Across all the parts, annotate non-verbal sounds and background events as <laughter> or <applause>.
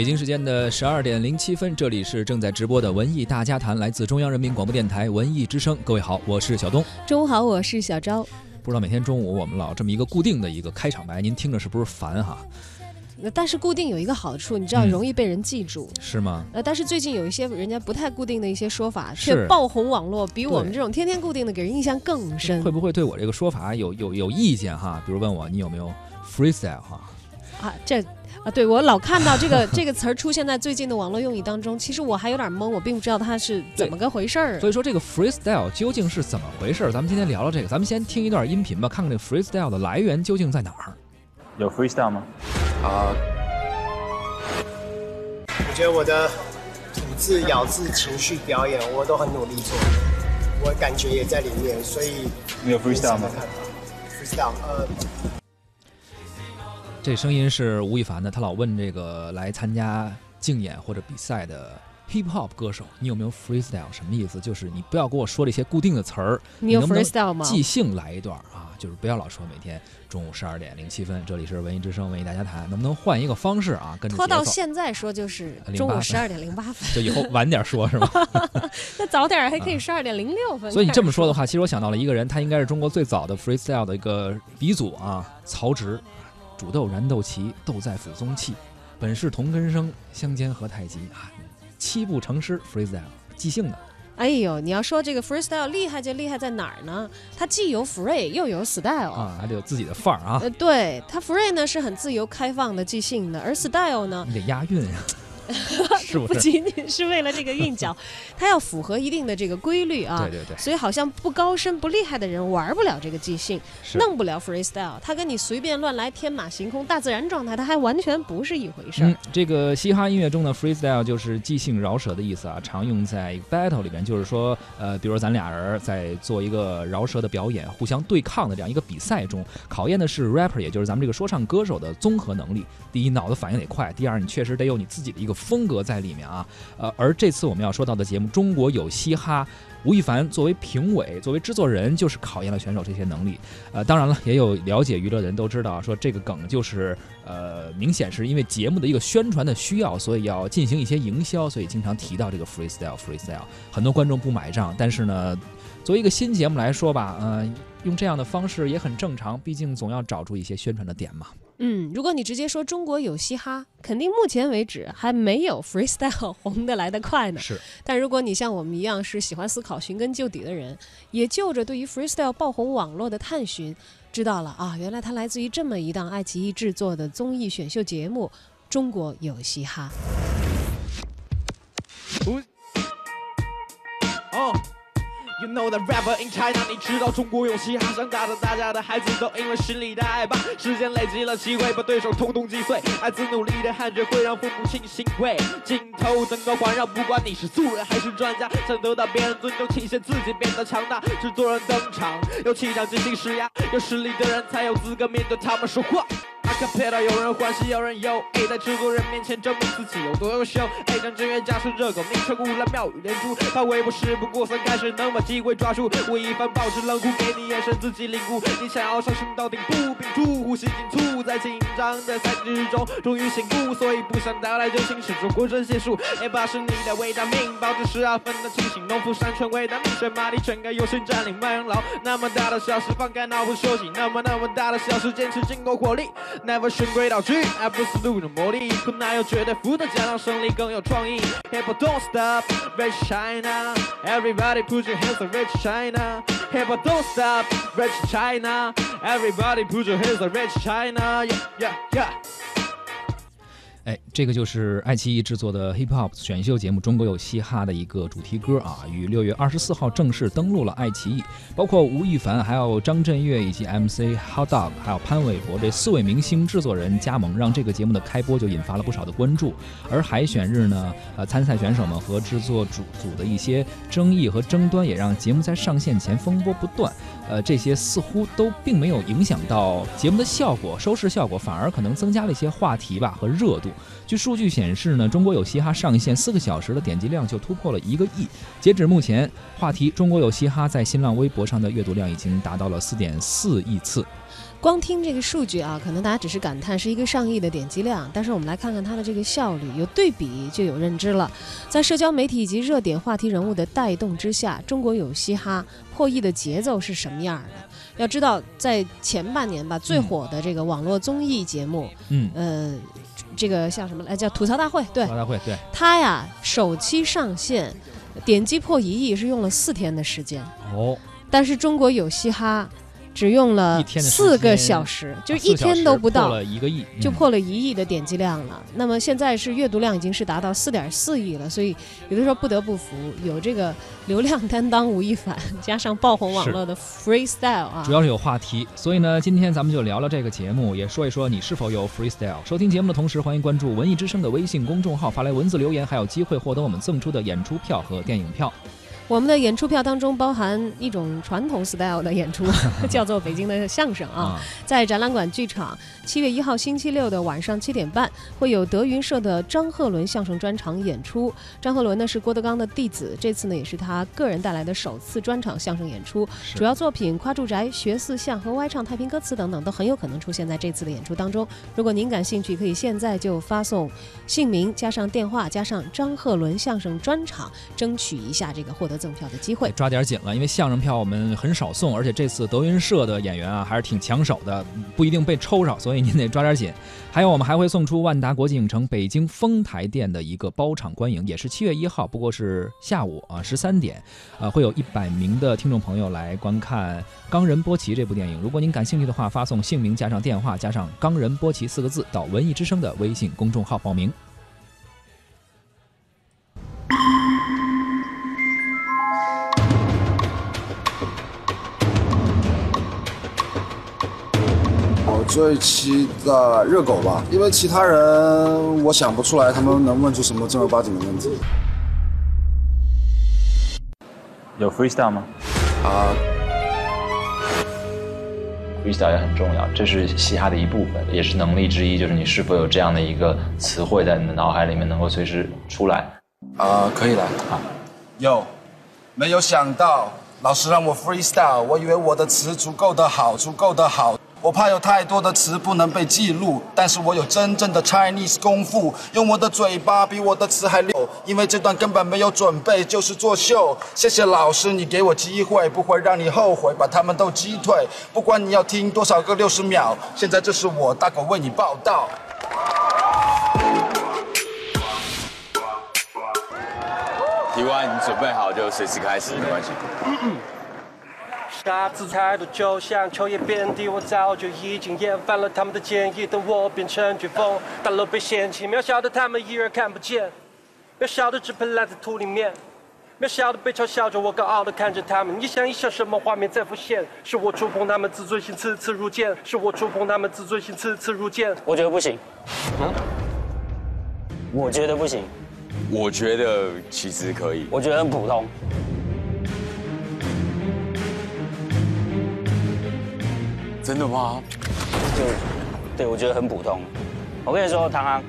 北京时间的十二点零七分，这里是正在直播的文艺大家谈，来自中央人民广播电台文艺之声。各位好，我是小东。中午好，我是小昭。不知道每天中午我们老这么一个固定的一个开场白，您听着是不是烦哈？但是固定有一个好处，你知道容易被人记住，是吗？呃，但是最近有一些人家不太固定的一些说法，却爆红网络，比我们这种天天固定的给人印象更深。会不会对我这个说法有有有意见哈？比如问我你有没有 freestyle 哈？啊，这啊，对我老看到这个这个词儿出现在最近的网络用语当中，其实我还有点懵，我并不知道它是怎么个回事儿。所以说这个 freestyle 究竟是怎么回事儿？咱们今天聊聊这个，咱们先听一段音频吧，看看这 freestyle 的来源究竟在哪儿。有 freestyle 吗？啊。我觉得我的吐字、咬字、情绪表演，我都很努力做，我感觉也在里面，所以你有 freestyle 吗？freestyle，呃。这声音是吴亦凡的，他老问这个来参加竞演或者比赛的 hip hop 歌手，你有没有 freestyle？什么意思？就是你不要跟我说这些固定的词儿，你有 freestyle 吗？即兴来一段啊，就是不要老说每天中午十二点零七分，这里是文艺之声文艺大家谈，能不能换一个方式啊？跟着拖到现在说就是中午十二点零八分，<laughs> 就以后晚点说是吗？<laughs> 那早点还可以十二点零六分。所以你这么说的话，其实我想到了一个人，他应该是中国最早的 freestyle 的一个鼻祖啊，曹植。煮豆燃豆萁，豆在釜中泣。本是同根生，相煎何太急啊！七步成诗，freestyle 即兴的。哎呦，你要说这个 freestyle 厉害就厉害在哪儿呢？它既有 free 又有 style 啊，还得有自己的范儿啊。呃，对，它 free 呢是很自由开放的即兴的，而 style 呢，你得押韵呀。<laughs> 是不仅仅是为了这个韵脚，<laughs> 它要符合一定的这个规律啊。对对对。所以好像不高深不厉害的人玩不了这个即兴，弄不了 freestyle。他跟你随便乱来天马行空大自然状态，他还完全不是一回事儿。这个嘻哈音乐中的 freestyle 就是即兴饶舌的意思啊，常用在 battle 里边，就是说呃，比如咱俩人在做一个饶舌的表演，互相对抗的这样一个比赛中，考验的是 rapper，也就是咱们这个说唱歌手的综合能力。第一，脑子反应得快；第二，你确实得有你自己的一个。风格在里面啊，呃，而这次我们要说到的节目《中国有嘻哈》，吴亦凡作为评委、作为制作人，就是考验了选手这些能力。呃，当然了，也有了解娱乐的人都知道，说这个梗就是呃，明显是因为节目的一个宣传的需要，所以要进行一些营销，所以经常提到这个 freestyle，freestyle。很多观众不买账，但是呢，作为一个新节目来说吧，呃，用这样的方式也很正常，毕竟总要找出一些宣传的点嘛。嗯，如果你直接说中国有嘻哈，肯定目前为止还没有 freestyle <laughs> 红的来得快呢。是，但如果你像我们一样是喜欢思考、寻根究底的人，也就着对于 freestyle 爆红网络的探寻，知道了啊，原来它来自于这么一档爱奇艺制作的综艺选秀节目《中国有嘻哈》。You know the rapper in China，你知道中国有嘻哈，长大的大家的孩子都因为实力的爱吧，时间累积了机会，把对手通通击碎。孩子努力的汗水会让父母亲欣慰。镜头灯光环绕，不管你是素人还是专家，想得到别人尊重，体现自己变得强大。制作人登场，有气场，进行施压，有实力的人才有资格面对他们说话。阿卡贝拉，有人欢喜有人忧，在制作人面前证明自己有多优秀。将正月加上热狗，名称污染妙语连珠。他微博事不过三，开始能把机会抓住。吴亦凡保持冷酷，给你眼神，自己领悟。你想要上升到顶部，屏住呼吸紧促，在紧张的赛制中终于醒悟，所以不想带来真心，是中国真邪术。A 八是你的维他命，保持十二分的清醒。农夫山泉味的名水马力全开，有心占领麦当劳。那么大的小事，放开脑部休息。那么那么大的小事，坚持尽够火力。Never 循规蹈矩，而不是路人魔力。可哪有绝对负的家长胜利更有创意？Hip hop don't stop, rich China. Everybody put your hands up, rich China. Hip hop don't stop, rich China. Everybody put your hands up, rich China. Yeah, yeah, yeah. 哎，这个就是爱奇艺制作的 Hip Hop 选秀节目《中国有嘻哈》的一个主题歌啊，于六月二十四号正式登陆了爱奇艺。包括吴亦凡、还有张震岳以及 MC Hot Dog，还有潘玮柏这四位明星制作人加盟，让这个节目的开播就引发了不少的关注。而海选日呢，呃，参赛选手们和制作组组的一些争议和争端，也让节目在上线前风波不断。呃，这些似乎都并没有影响到节目的效果、收视效果，反而可能增加了一些话题吧和热度。据数据显示呢，中国有嘻哈上线四个小时的点击量就突破了一个亿。截止目前，话题“中国有嘻哈”在新浪微博上的阅读量已经达到了四点四亿次。光听这个数据啊，可能大家只是感叹是一个上亿的点击量，但是我们来看看它的这个效率，有对比就有认知了。在社交媒体以及热点话题人物的带动之下，中国有嘻哈破亿的节奏是什么样的？要知道，在前半年吧，最火的这个网络综艺节目，嗯，呃，这个叫什么？来？叫吐槽大会，对。吐槽大会对，它呀，首期上线点击破一亿是用了四天的时间，哦，但是中国有嘻哈只用了四个小时，就啊一天都不到。了一个亿，嗯就破了一亿的点击量了，那么现在是阅读量已经是达到四点四亿了，所以有的时候不得不服，有这个流量担当吴亦凡，加上爆红网络的 freestyle 啊主，要是有话题，所以呢，今天咱们就聊聊这个节目，也说一说你是否有 freestyle。收听节目的同时，欢迎关注文艺之声的微信公众号，发来文字留言，还有机会获得我们赠出的演出票和电影票。我们的演出票当中包含一种传统 style 的演出，<laughs> 叫做北京的相声啊。啊，在展览馆剧场，七月一号星期六的晚上七点半，会有德云社的张鹤伦相声专场演出。张鹤伦呢是郭德纲的弟子，这次呢也是他个人带来的首次专场相声演出。主要作品《夸住宅》《学四象》和歪唱太平歌词等等都很有可能出现在这次的演出当中。如果您感兴趣，可以现在就发送姓名加上电话加上张鹤伦相声专场，争取一下这个获得赠票的机会。抓点紧了，因为相声票我们很少送，而且这次德云社的演员啊还是挺抢手的，不一定被抽上，所以您得抓点紧。还有我们还会送出万达国际影城北京丰台店的一个包场观影，也是七月一号，不过是下午啊十三点，呃会有一百名的听众朋友来观看《冈仁波齐》这部电影。如果您感兴趣的话，发送姓名加上电话加上“冈仁波齐”四个字到文艺之声的微信公众号报名。最期待热狗吧，因为其他人我想不出来他们能问出什么正儿八经的问题。有 freestyle 吗啊，freestyle 也很重要，这是嘻哈的一部分，也是能力之一，就是你是否有这样的一个词汇在你的脑海里面能够随时出来。啊，可以来啊。有，没有想到老师让我 freestyle，我以为我的词足够的好，足够的好。我怕有太多的词不能被记录，但是我有真正的 Chinese 功夫，用我的嘴巴比我的词还溜，因为这段根本没有准备，就是作秀。谢谢老师，你给我机会，不会让你后悔，把他们都击退。不管你要听多少个六十秒，现在这是我大狗为你报道。提完你准备好就随时开始，没关系。大姿态度就像秋叶遍地，我早就已经厌烦了他们的建议，等我变成飓风，大楼被掀起，渺小的他们依然看不见，渺小的只配烂在土里面，渺小的被嘲笑着，我高傲的看着他们，一想一想，什么画面在浮现？是我触碰他们自尊心，次次如剑，是我触碰他们自尊心，次次如剑。我觉得不行。我觉得不行，我觉得其实可以。我觉得很普通。真的吗？就对我觉得很普通。我跟你说，唐唐，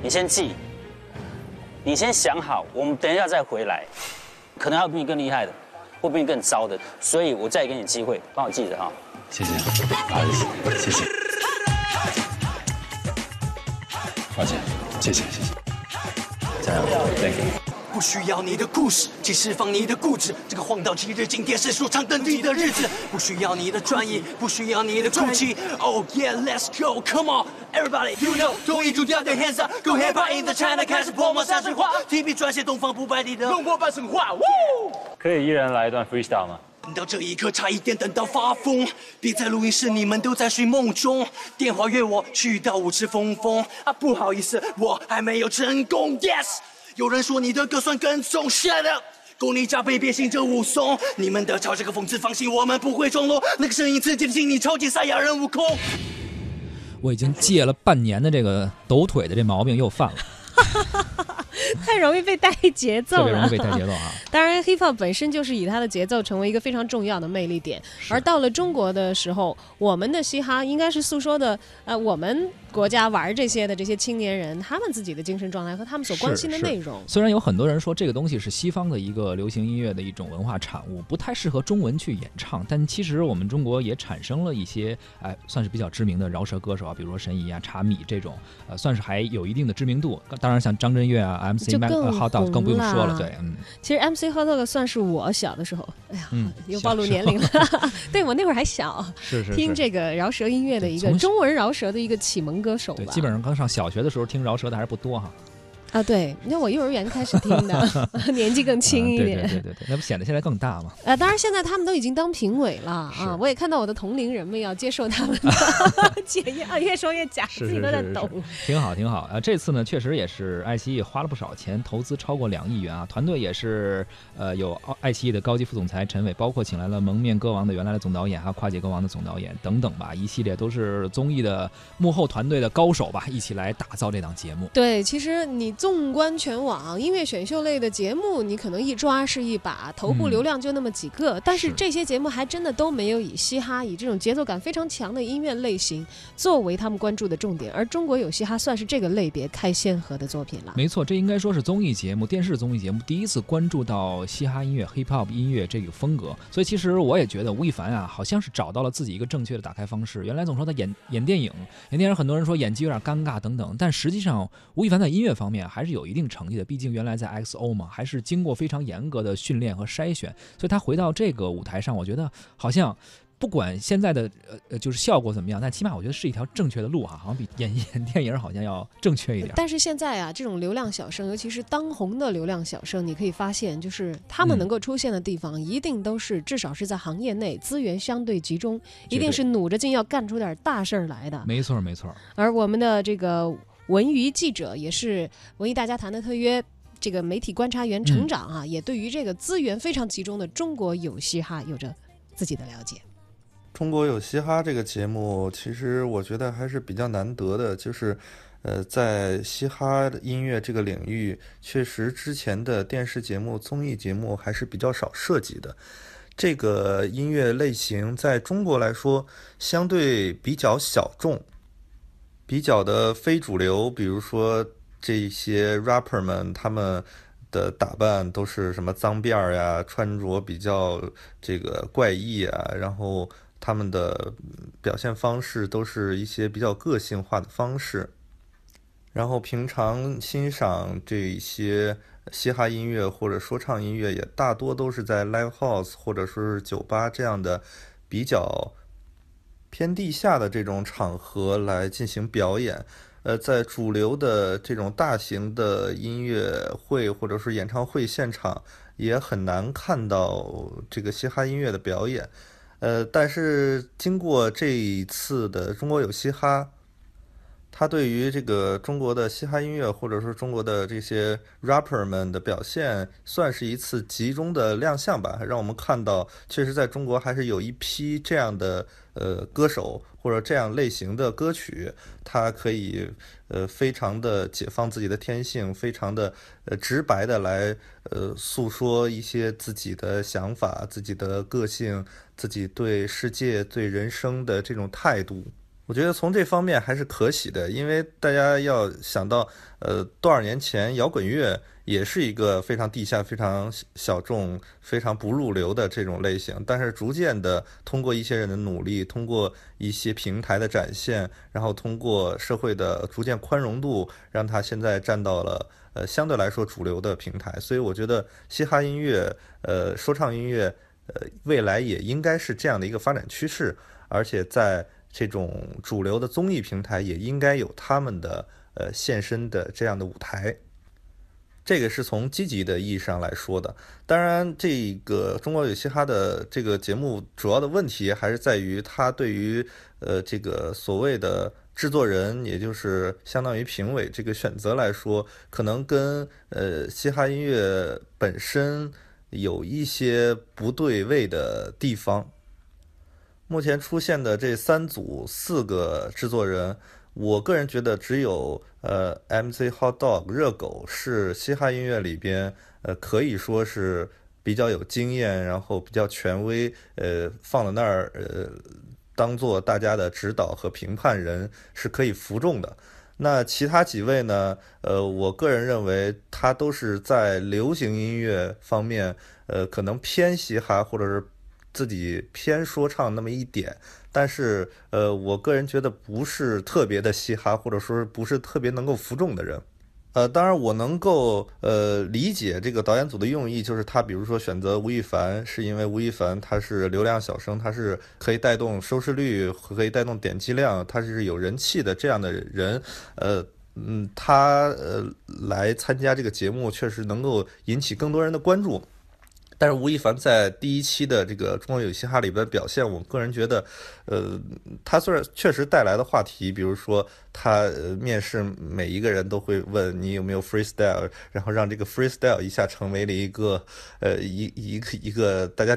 你先记，你先想好，我们等一下再回来，可能还有比你更厉害的，或比你更糟的，所以我再给你机会，帮我记着哈。谢谢，不好意思，谢谢。抱歉，谢谢谢谢。加油，Thank you。不需要你的故事，去释放你的固执。这个荒岛今日今天是说唱等你的日子。不需要你的专业，<laughs> 不需要你的哭泣。Oh yeah, let's go, come on, everybody, you know，同一主调的 hands up, go hip hop in the China，开始泼墨山水画，提笔撰写东方不败里的龙魔般神话。Woo！可以一人来一段 freestyle 吗？等到这一刻，差一点等到发疯。别在录音室，你们都在睡梦中。电话约我去到舞池疯疯啊，不好意思，我还没有成功。Yes，有人说你的歌算跟踪，Shut up。够你加倍，变形这武松。你们的嘲这个讽刺，放心，我们不会装聋。那个声音刺激的心，你超级赛亚人悟空。我已经戒了半年的这个抖腿的这毛病又犯了，<laughs> <laughs> 太容易被带节奏了，特别容易被带节奏啊。<laughs> 当然，hip hop 本身就是以它的节奏成为一个非常重要的魅力点，而到了中国的时候，我们的嘻哈应该是诉说的，呃，我们国家玩这些的这些青年人他们自己的精神状态和他们所关心的内容。虽然有很多人说这个东西是西方的一个流行音乐的一种文化产物，不太适合中文去演唱，但其实我们中国也产生了一些，哎，算是比较知名的饶舌歌手啊，比如说神怡啊、茶米这种，呃，算是还有一定的知名度。当然，像张震岳啊、MC Mac、Hot Dog 更不用说了，对，嗯。其实 MC Hot Dog 算是我小的时候，哎呀，又暴露年龄了。<laughs> 对我那会儿还小，是是听这个饶舌音乐的一个中文饶舌的一个启蒙歌手吧。对，基本上刚上小学的时候听饶舌的还是不多哈。啊，对，那我幼儿园开始听的，<laughs> 年纪更轻一点。对对对对，那不显得现在更大吗？啊，当然现在他们都已经当评委了啊！我也看到我的同龄人们要接受他们的 <laughs> 检验啊，越说越假，自己都在抖。挺好挺好啊！这次呢，确实也是爱奇艺花了不少钱，投资超过两亿元啊！团队也是呃有爱奇艺的高级副总裁陈伟，包括请来了蒙面歌王的原来的总导演，还有跨界歌王的总导演等等吧，一系列都是综艺的幕后团队的高手吧，一起来打造这档节目。对，其实你纵观全。网音乐选秀类的节目，你可能一抓是一把，头部流量就那么几个，但是这些节目还真的都没有以嘻哈以这种节奏感非常强的音乐类型作为他们关注的重点，而中国有嘻哈算是这个类别开先河的作品了。没错，这应该说是综艺节目、电视综艺节目第一次关注到嘻哈音乐、hip hop 音乐这个风格，所以其实我也觉得吴亦凡啊，好像是找到了自己一个正确的打开方式。原来总说他演演电影，演电影很多人说演技有点尴尬等等，但实际上吴亦凡在音乐方面还是有一定成绩的。毕竟原来在 XO 嘛，还是经过非常严格的训练和筛选，所以他回到这个舞台上，我觉得好像不管现在的呃呃就是效果怎么样，但起码我觉得是一条正确的路哈，好像比演演 <laughs> 电影好像要正确一点。但是现在啊，这种流量小生，尤其是当红的流量小生，你可以发现，就是他们能够出现的地方，一定都是至少是在行业内资源相对集中，一定是努着劲要干出点大事儿来的。没错没错。而我们的这个。文娱记者也是文艺大家谈的特约，这个媒体观察员成长啊，也对于这个资源非常集中的中国有嘻哈有着自己的了解。中国有嘻哈这个节目，其实我觉得还是比较难得的，就是呃，在嘻哈音乐这个领域，确实之前的电视节目、综艺节目还是比较少涉及的。这个音乐类型在中国来说，相对比较小众。比较的非主流，比如说这些 rapper 们，他们的打扮都是什么脏辫儿呀，穿着比较这个怪异啊，然后他们的表现方式都是一些比较个性化的方式，然后平常欣赏这些嘻哈音乐或者说唱音乐，也大多都是在 live house 或者说是酒吧这样的比较。偏地下的这种场合来进行表演，呃，在主流的这种大型的音乐会或者是演唱会现场，也很难看到这个嘻哈音乐的表演，呃，但是经过这一次的中国有嘻哈。他对于这个中国的嘻哈音乐，或者说中国的这些 rapper 们的表现，算是一次集中的亮相吧，让我们看到，确实在中国还是有一批这样的呃歌手或者这样类型的歌曲，他可以呃非常的解放自己的天性，非常的呃直白的来呃诉说一些自己的想法、自己的个性、自己对世界、对人生的这种态度。我觉得从这方面还是可喜的，因为大家要想到，呃，多少年前摇滚乐也是一个非常地下、非常小众、非常不入流的这种类型，但是逐渐的通过一些人的努力，通过一些平台的展现，然后通过社会的逐渐宽容度，让它现在站到了呃相对来说主流的平台。所以我觉得嘻哈音乐、呃说唱音乐，呃未来也应该是这样的一个发展趋势，而且在。这种主流的综艺平台也应该有他们的呃现身的这样的舞台，这个是从积极的意义上来说的。当然，这个中国有嘻哈的这个节目主要的问题还是在于它对于呃这个所谓的制作人，也就是相当于评委这个选择来说，可能跟呃嘻哈音乐本身有一些不对位的地方。目前出现的这三组四个制作人，我个人觉得只有呃 MC Hot Dog 热狗是嘻哈音乐里边呃可以说是比较有经验，然后比较权威，呃，放在那儿，呃，当做大家的指导和评判人是可以服众的。那其他几位呢？呃，我个人认为他都是在流行音乐方面，呃，可能偏嘻哈，或者是自己偏说唱那么一点。但是，呃，我个人觉得不是特别的嘻哈，或者说不是特别能够服众的人。呃，当然我能够呃理解这个导演组的用意，就是他比如说选择吴亦凡，是因为吴亦凡他是流量小生，他是可以带动收视率，可以带动点击量，他是有人气的这样的人。呃，嗯，他呃来参加这个节目，确实能够引起更多人的关注。但是吴亦凡在第一期的这个《中国有嘻哈》里边表现，我个人觉得，呃，他虽然确实带来的话题，比如说他面试每一个人都会问你有没有 freestyle，然后让这个 freestyle 一下成为了一个呃一一个一个大家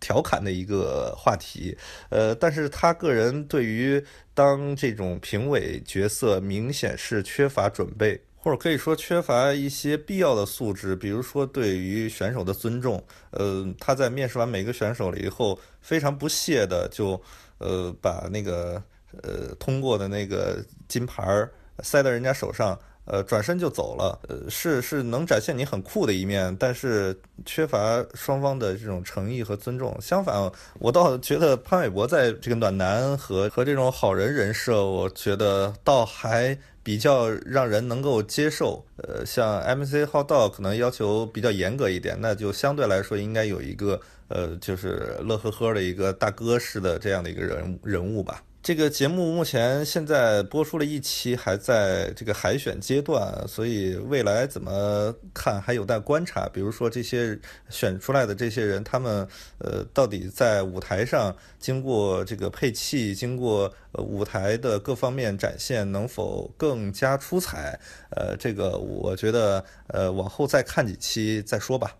调侃的一个话题，呃，但是他个人对于当这种评委角色明显是缺乏准备。或者可以说缺乏一些必要的素质，比如说对于选手的尊重。呃，他在面试完每个选手了以后，非常不屑的就，呃，把那个呃通过的那个金牌塞到人家手上，呃，转身就走了。呃，是是能展现你很酷的一面，但是缺乏双方的这种诚意和尊重。相反，我倒觉得潘玮柏在这个暖男和和这种好人人设，我觉得倒还。比较让人能够接受，呃，像 MC 浩道可能要求比较严格一点，那就相对来说应该有一个，呃，就是乐呵呵的一个大哥式的这样的一个人人物吧。这个节目目前现在播出了一期，还在这个海选阶段，所以未来怎么看还有待观察。比如说这些选出来的这些人，他们呃到底在舞台上经过这个配器，经过舞台的各方面展现，能否更加出彩？呃，这个我觉得呃往后再看几期再说吧。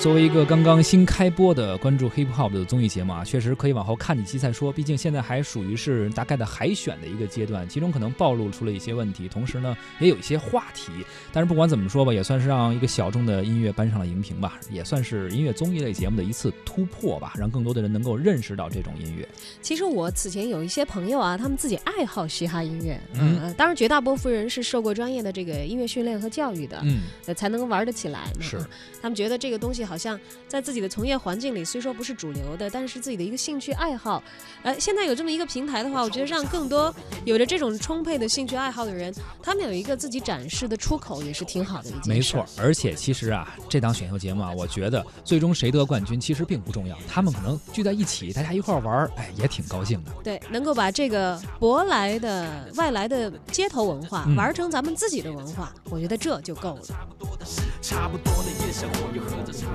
作为一个刚刚新开播的关注 hip hop 的综艺节目啊，确实可以往后看几期再说。毕竟现在还属于是大概的海选的一个阶段，其中可能暴露出了一些问题，同时呢也有一些话题。但是不管怎么说吧，也算是让一个小众的音乐搬上了荧屏吧，也算是音乐综艺类节目的一次突破吧，让更多的人能够认识到这种音乐。其实我此前有一些朋友啊，他们自己爱好嘻哈音乐，嗯，当然绝大部分人是受过专业的这个音乐训练和教育的，嗯，才能玩得起来。是，他们觉得这个东西。好像在自己的从业环境里，虽说不是主流的，但是自己的一个兴趣爱好。呃，现在有这么一个平台的话，我觉得让更多有着这种充沛的兴趣爱好的人，他们有一个自己展示的出口，也是挺好的一件事。没错，而且其实啊，这档选秀节目啊，我觉得最终谁得冠军其实并不重要，他们可能聚在一起，大家一块玩，哎，也挺高兴的。对，能够把这个舶来的、外来的街头文化玩成咱们自己的文化，我觉得这就够了。差不多的夜生活又喝着茶。